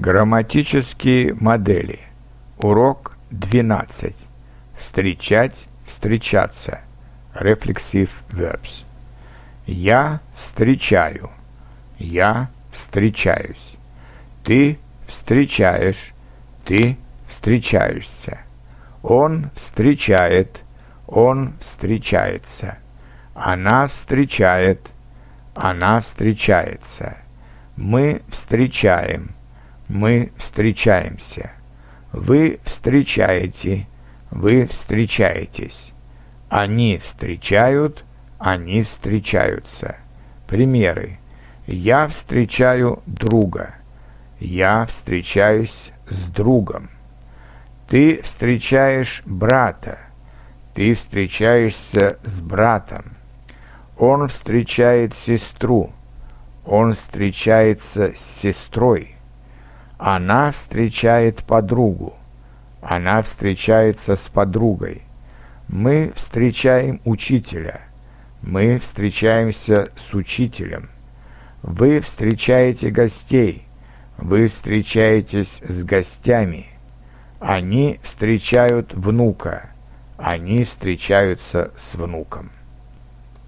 Грамматические модели. Урок 12. Встречать, встречаться. Reflexive verbs. Я встречаю. Я встречаюсь. Ты встречаешь. Ты встречаешься. Он встречает. Он встречается. Она встречает. Она встречается. Мы встречаем мы встречаемся. Вы встречаете, вы встречаетесь. Они встречают, они встречаются. Примеры. Я встречаю друга. Я встречаюсь с другом. Ты встречаешь брата. Ты встречаешься с братом. Он встречает сестру. Он встречается с сестрой. Она встречает подругу. Она встречается с подругой. Мы встречаем учителя. Мы встречаемся с учителем. Вы встречаете гостей. Вы встречаетесь с гостями. Они встречают внука. Они встречаются с внуком.